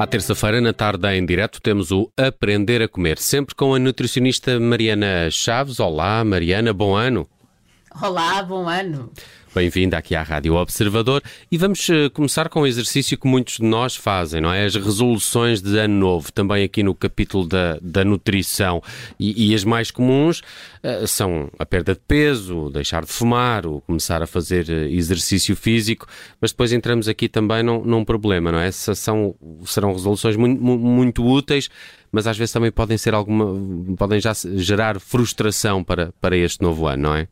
À terça-feira, na tarde em direto, temos o Aprender a Comer, sempre com a nutricionista Mariana Chaves. Olá, Mariana, bom ano. Olá, bom ano. Bem-vinda aqui à Rádio Observador e vamos uh, começar com um exercício que muitos de nós fazem, não é? As resoluções de ano novo, também aqui no capítulo da, da nutrição. E, e as mais comuns uh, são a perda de peso, deixar de fumar, ou começar a fazer uh, exercício físico, mas depois entramos aqui também num, num problema, não é? Essas são, serão resoluções muito, muito úteis, mas às vezes também podem ser alguma, podem já gerar frustração para, para este novo ano, não é?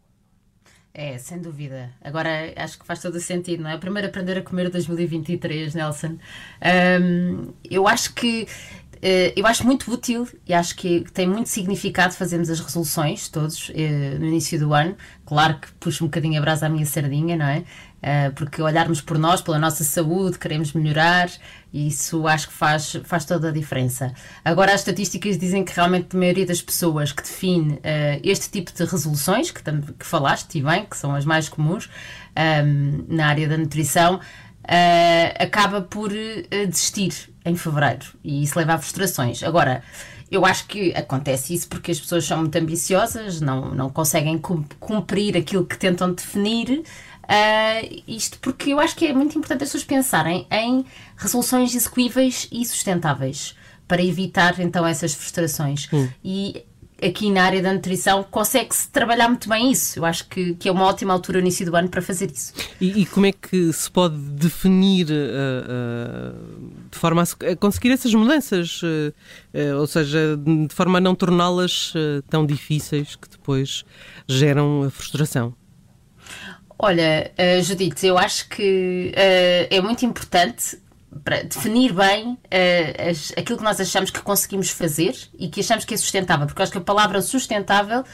É, sem dúvida. Agora acho que faz todo o sentido, não é? Primeiro aprender a comer 2023, Nelson. Um, eu acho que uh, eu acho muito útil e acho que tem muito significado fazermos as resoluções todos uh, no início do ano. Claro que puxo um bocadinho a brasa à minha sardinha, não é? Uh, porque olharmos por nós, pela nossa saúde, queremos melhorar, e isso acho que faz, faz toda a diferença. Agora, as estatísticas dizem que realmente a maioria das pessoas que define uh, este tipo de resoluções, que, que falaste, e bem, que são as mais comuns um, ehm, na área da nutrição, uh, acaba por desistir em fevereiro, e isso leva a frustrações. Agora, eu acho que acontece isso porque as pessoas são muito ambiciosas, não, não conseguem cumprir aquilo que tentam definir. Uh, isto porque eu acho que é muito importante as pessoas pensarem em resoluções execuíveis e sustentáveis para evitar então essas frustrações. Hum. E aqui na área da nutrição consegue-se trabalhar muito bem isso. Eu acho que, que é uma ótima altura no início do ano para fazer isso. E, e como é que se pode definir uh, uh, de forma a conseguir essas mudanças? Uh, ou seja, de forma a não torná-las tão difíceis que depois geram a frustração? Olha, uh, eu acho que uh, é muito importante para definir bem uh, as, aquilo que nós achamos que conseguimos fazer e que achamos que é sustentável, porque eu acho que a palavra sustentável,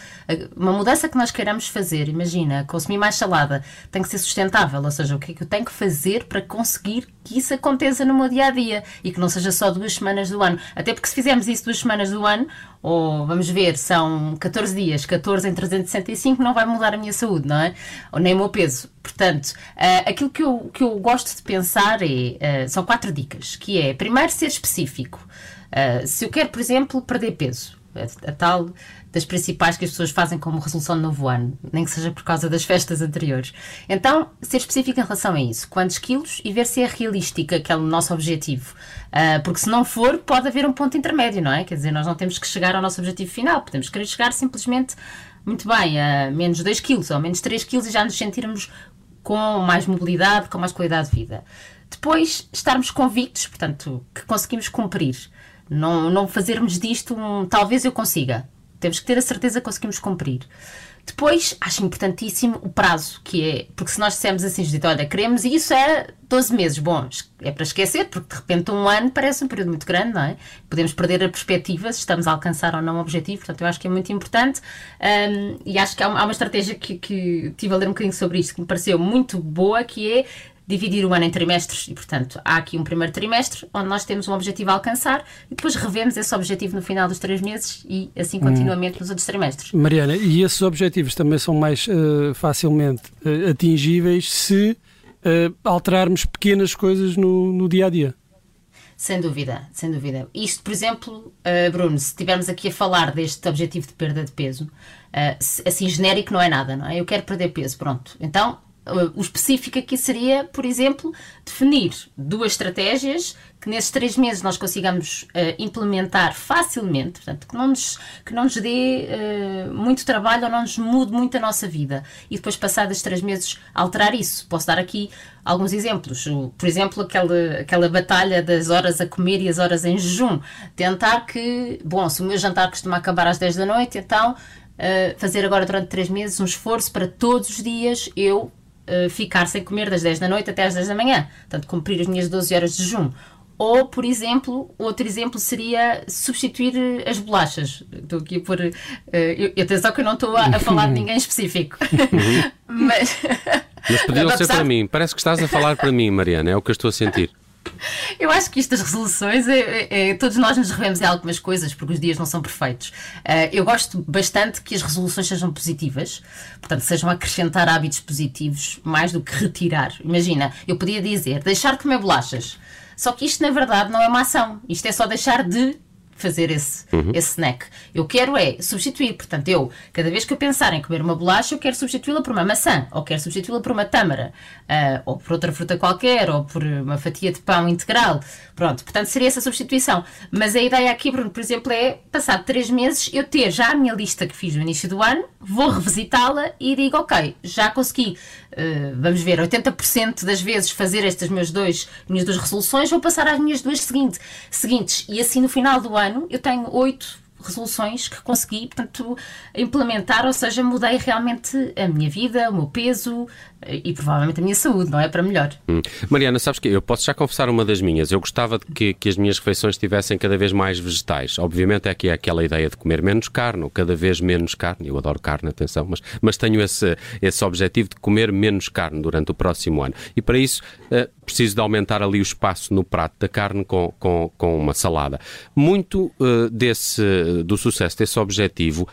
uma mudança que nós queiramos fazer, imagina, consumir mais salada, tem que ser sustentável, ou seja, o que é que eu tenho que fazer para conseguir que isso aconteça no meu dia a dia e que não seja só duas semanas do ano. Até porque se fizermos isso duas semanas do ano, ou vamos ver, são 14 dias, 14 em 365, não vai mudar a minha saúde, não é? Ou nem o meu peso. Portanto, uh, aquilo que eu, que eu gosto de pensar é, uh, são quatro dicas, que é, primeiro, ser específico. Uh, se eu quero, por exemplo, perder peso, a, a tal das principais que as pessoas fazem como resolução de novo ano, nem que seja por causa das festas anteriores. Então, ser específico em relação a isso, quantos quilos e ver se é realística aquele nosso objetivo. Uh, porque se não for, pode haver um ponto intermédio, não é? Quer dizer, nós não temos que chegar ao nosso objetivo final, podemos querer chegar simplesmente, muito bem, a menos 2 quilos ou menos 3 quilos e já nos sentirmos com mais mobilidade, com mais qualidade de vida. Depois, estarmos convictos, portanto, que conseguimos cumprir. Não, não fazermos disto um talvez eu consiga. Temos que ter a certeza que conseguimos cumprir. Depois, acho importantíssimo o prazo, que é, porque se nós dissermos assim, Judita, olha, queremos e isso é 12 meses, bom, é para esquecer, porque de repente um ano parece um período muito grande, não é? Podemos perder a perspectiva se estamos a alcançar ou não o objetivo, portanto, eu acho que é muito importante um, e acho que há uma, há uma estratégia que, que tive a ler um bocadinho sobre isto que me pareceu muito boa, que é dividir o ano em trimestres e, portanto, há aqui um primeiro trimestre onde nós temos um objetivo a alcançar e depois revemos esse objetivo no final dos três meses e assim continuamente hum. nos outros trimestres. Mariana, e esses objetivos também são mais uh, facilmente uh, atingíveis se uh, alterarmos pequenas coisas no, no dia a dia? Sem dúvida, sem dúvida. Isto, por exemplo, Bruno, se estivermos aqui a falar deste objetivo de perda de peso, assim genérico não é nada, não é? Eu quero perder peso, pronto. Então o específico aqui seria, por exemplo, definir duas estratégias que nesses três meses nós consigamos uh, implementar facilmente, portanto, que não nos, que não nos dê uh, muito trabalho ou não nos mude muito a nossa vida. E depois, passados três meses, alterar isso. Posso dar aqui alguns exemplos. Por exemplo, aquela, aquela batalha das horas a comer e as horas em jejum. Tentar que, bom, se o meu jantar costuma acabar às 10 da noite, então uh, fazer agora durante três meses um esforço para todos os dias eu uh, ficar sem comer das 10 da noite até às 10 da manhã. Portanto, cumprir as minhas 12 horas de jejum. Ou, por exemplo, outro exemplo seria substituir eh, as bolachas. Estou aqui por. Uh, eu, atenção que eu não estou a, a falar de ninguém específico. Mas. Mas podiam ser para mim. Parece que estás a falar para mim, Mariana. É o que eu estou a sentir. Eu acho que estas resoluções, é, é, é, todos nós nos revemos em algumas coisas, porque os dias não são perfeitos. Uh, eu gosto bastante que as resoluções sejam positivas, portanto, sejam acrescentar hábitos positivos mais do que retirar. Imagina, eu podia dizer deixar de comer bolachas. Só que isto, na verdade, não é uma ação. Isto é só deixar de fazer esse, uhum. esse snack. Eu quero é substituir. Portanto, eu, cada vez que eu pensar em comer uma bolacha, eu quero substituí-la por uma maçã, ou quero substituí-la por uma tâmara, uh, ou por outra fruta qualquer, ou por uma fatia de pão integral. Pronto, portanto, seria essa substituição. Mas a ideia aqui, Bruno, por exemplo, é, passado três meses, eu ter já a minha lista que fiz no início do ano, vou revisitá-la e digo, ok, já consegui, uh, vamos ver, 80% das vezes fazer estas meus dois, minhas duas resoluções, vou passar às minhas duas seguinte, seguintes. E assim, no final do ano, ano eu tenho oito resoluções que consegui, portanto, implementar, ou seja, mudei realmente a minha vida, o meu peso eh, e provavelmente a minha saúde, não é? Para melhor. Hum. Mariana, sabes que eu posso já confessar uma das minhas. Eu gostava de que, que as minhas refeições tivessem cada vez mais vegetais. Obviamente é que é aquela ideia de comer menos carne, ou cada vez menos carne. Eu adoro carne, atenção, mas, mas tenho esse, esse objetivo de comer menos carne durante o próximo ano. E para isso uh, preciso de aumentar ali o espaço no prato da carne com, com, com uma salada. Muito uh, desse do sucesso desse objetivo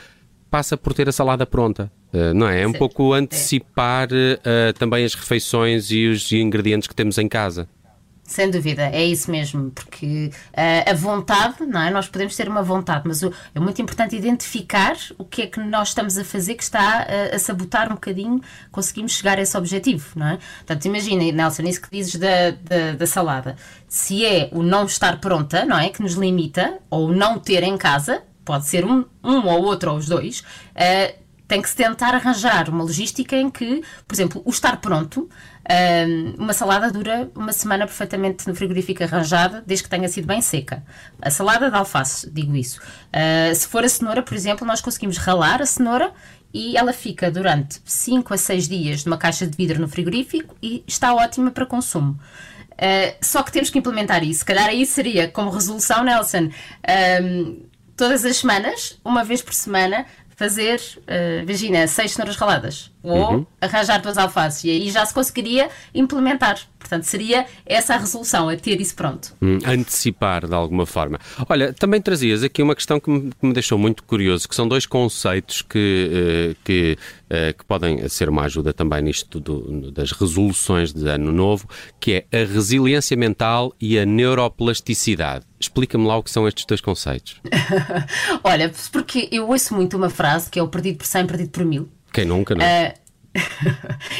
passa por ter a salada pronta. Uh, não é? É um pouco antecipar uh, também as refeições e os ingredientes que temos em casa. Sem dúvida, é isso mesmo, porque uh, a vontade, não é? Nós podemos ter uma vontade, mas o, é muito importante identificar o que é que nós estamos a fazer que está a, a, sabotar um bocadinho, conseguimos chegar a esse objetivo, não é? Portanto, imagina, Nelson, isso que dizes da, da, da, salada. Se é o não estar pronta, não é? Que nos limita, ou não ter em casa, pode ser um, um ou outro ou os dois, uh, tem que se tentar arranjar uma logística em que, por exemplo, o estar pronto, uma salada dura uma semana perfeitamente no frigorífico arranjada, desde que tenha sido bem seca. A salada de alface, digo isso. Uh, se for a cenoura, por exemplo, nós conseguimos ralar a cenoura e ela fica durante 5 a 6 dias numa caixa de vidro no frigorífico e está ótima para consumo. Uh, só que temos que implementar isso. Se calhar aí seria como resolução, Nelson todas as semanas, uma vez por semana, fazer, uh, imagina, seis cenouras raladas ou uhum. arranjar duas alfaces e aí já se conseguiria implementar. Portanto, seria essa a resolução, a ter isso pronto. Hum, antecipar de alguma forma. Olha, também trazias aqui uma questão que me, que me deixou muito curioso, que são dois conceitos que, uh, que, uh, que podem ser uma ajuda também nisto do, das resoluções de ano novo, que é a resiliência mental e a neuroplasticidade. Explica-me lá o que são estes dois conceitos. Olha, porque eu ouço muito uma frase que é o perdido por 100, perdido por mil. Quem nunca, não é? Uh,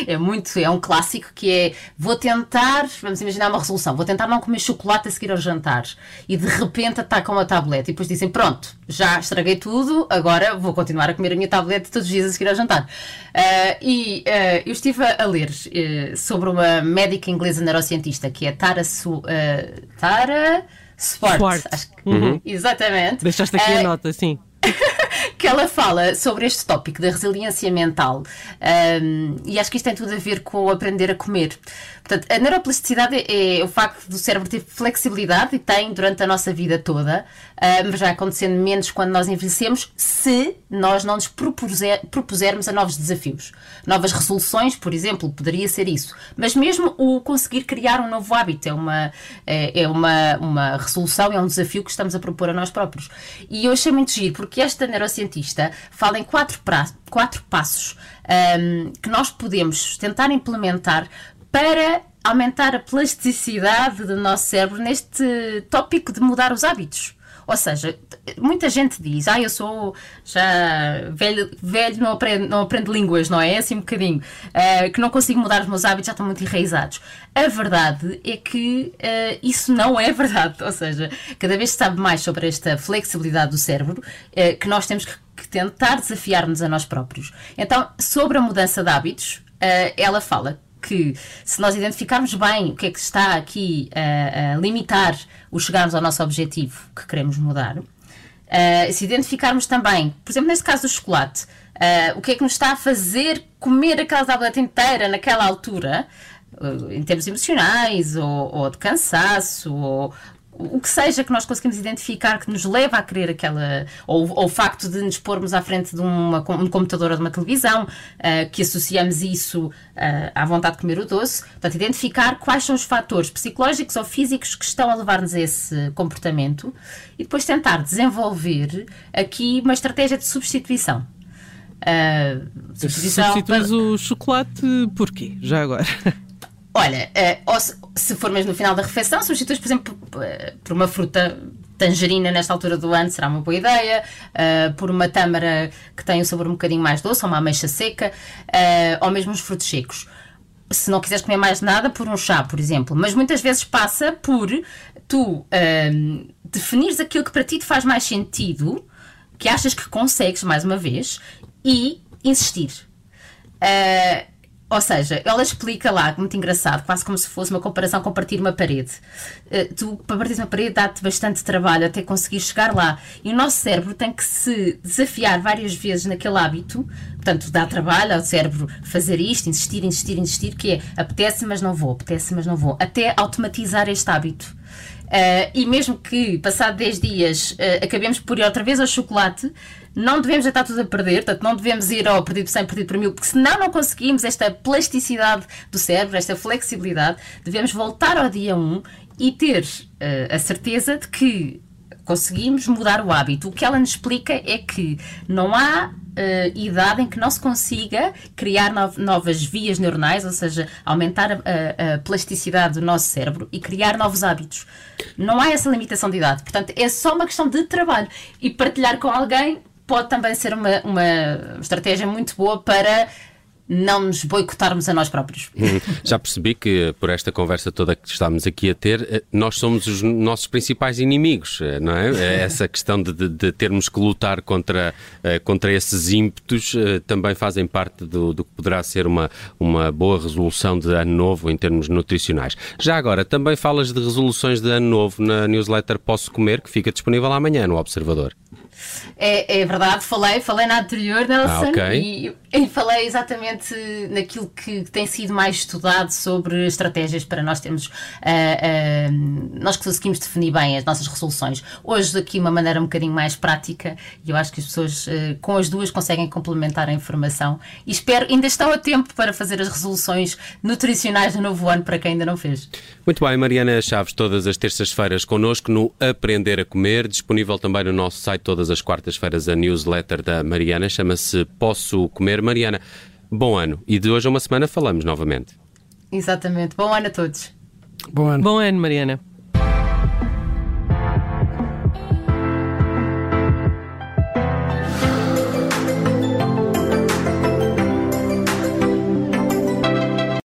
é muito, é um clássico que é vou tentar, vamos imaginar uma resolução, vou tentar não comer chocolate a seguir ao jantar e de repente atacam a tablete e depois dizem pronto, já estraguei tudo, agora vou continuar a comer a minha tablete todos os dias a seguir ao jantar. Uh, e uh, eu estive a, ler uh, sobre uma médica inglesa neurocientista que é Tara, Su, Tara Swart. Swart. Acho que, uhum. Exatamente. Deixaste aqui a nota, sim. que ela fala sobre este tópico da resiliência mental um, e acho que isto tem tudo a ver com aprender a comer. Portanto, a neuroplasticidade é o facto do cérebro ter flexibilidade e tem durante a nossa vida toda, uh, mas vai acontecendo menos quando nós envelhecemos se nós não nos propuser, propusermos a novos desafios. Novas resoluções, por exemplo, poderia ser isso. Mas mesmo o conseguir criar um novo hábito é uma, é, é uma, uma resolução, é um desafio que estamos a propor a nós próprios. E eu achei muito giro, porque esta neurocientista fala em quatro, pra, quatro passos um, que nós podemos tentar implementar para aumentar a plasticidade do nosso cérebro neste tópico de mudar os hábitos. Ou seja, muita gente diz, ah, eu sou já velho, velho não, aprendo, não aprendo línguas, não é? é assim um bocadinho, uh, que não consigo mudar os meus hábitos, já estão muito enraizados. A verdade é que uh, isso não é verdade. Ou seja, cada vez se sabe mais sobre esta flexibilidade do cérebro, uh, que nós temos que, que tentar desafiar-nos a nós próprios. Então, sobre a mudança de hábitos, ela fala que se nós identificarmos bem o que é que está aqui a, a limitar o chegarmos ao nosso objetivo que queremos mudar, uh, se identificarmos também, por exemplo, neste caso do chocolate, uh, o que é que nos está a fazer comer aquela tableta inteira naquela altura, uh, em termos emocionais, ou, ou de cansaço, ou o que seja que nós conseguimos identificar que nos leva a querer aquela, ou, ou o facto de nos pormos à frente de uma, um computador ou de uma televisão, uh, que associamos isso uh, à vontade de comer o doce. Portanto, identificar quais são os fatores psicológicos ou físicos que estão a levar-nos a esse comportamento e depois tentar desenvolver aqui uma estratégia de substituição. Uh, Substituís para... o chocolate porquê? Já agora. Olha, uh, se, se for mesmo no final da refeição, substituis, por exemplo, por uma fruta tangerina nesta altura do ano será uma boa ideia, uh, por uma tâmara que tem um sabor um bocadinho mais doce, ou uma ameixa seca, uh, ou mesmo os frutos secos. Se não quiseres comer mais nada, por um chá, por exemplo. Mas muitas vezes passa por tu uh, definires aquilo que para ti te faz mais sentido, que achas que consegues, mais uma vez, e insistir. Uh, ou seja, ela explica lá, muito engraçado, quase como se fosse uma comparação com partir uma parede. Uh, tu, para partir uma parede, dá-te bastante trabalho até conseguir chegar lá. E o nosso cérebro tem que se desafiar várias vezes naquele hábito. Portanto, dá trabalho ao cérebro fazer isto, insistir, insistir, insistir, que é apetece, mas não vou, apetece, mas não vou, até automatizar este hábito. Uh, e mesmo que, passado 10 dias, uh, acabemos por ir outra vez ao chocolate, não devemos estar tudo a perder, portanto, não devemos ir ao perdido por 100, perdido por mil, porque senão não conseguimos esta plasticidade do cérebro, esta flexibilidade, devemos voltar ao dia 1 e ter uh, a certeza de que conseguimos mudar o hábito. O que ela nos explica é que não há uh, idade em que não se consiga criar no novas vias neuronais, ou seja, aumentar a, a, plasticidade do nosso cérebro e criar novos hábitos. Não há essa limitação de idade. Portanto, é só uma questão de trabalho. E partilhar com alguém pode também ser uma, uma estratégia muito boa para não nos boicotarmos a nós próprios. Hum, já percebi que por esta conversa toda que estamos aqui a ter, eh, nós somos os nossos principais inimigos, eh, não é? essa questão de, de, termos que lutar contra, eh, contra esses ímpetos também fazem parte do, do que poderá ser uma, uma boa resolução de ano novo em termos nutricionais. Já agora, também falas de resoluções de ano novo na newsletter Posso Comer, que fica disponível amanhã no Observador. É, é verdade, falei, falei na anterior, Nelson, ah, okay. e, e, falei exatamente naquilo que tem sido mais estudado sobre estratégias para nós termos, uh, uh, nós que conseguimos definir bem as nossas resoluções. Hoje, aqui, uma maneira um bocadinho mais prática, e eu acho que as pessoas uh, com as duas conseguem complementar a informação. E espero, ainda estão a tempo para fazer as resoluções nutricionais do novo ano para quem ainda não fez. Muito bem, Mariana Chaves, todas as terças-feiras connosco no Aprender a Comer, disponível também no nosso site todas as quartas-feiras a newsletter da Mariana, chama-se Posso Comer. Mariana, bom ano e de hoje a uma semana falamos novamente. Exatamente. Bom ano a todos. Bom ano. Bom ano, Mariana.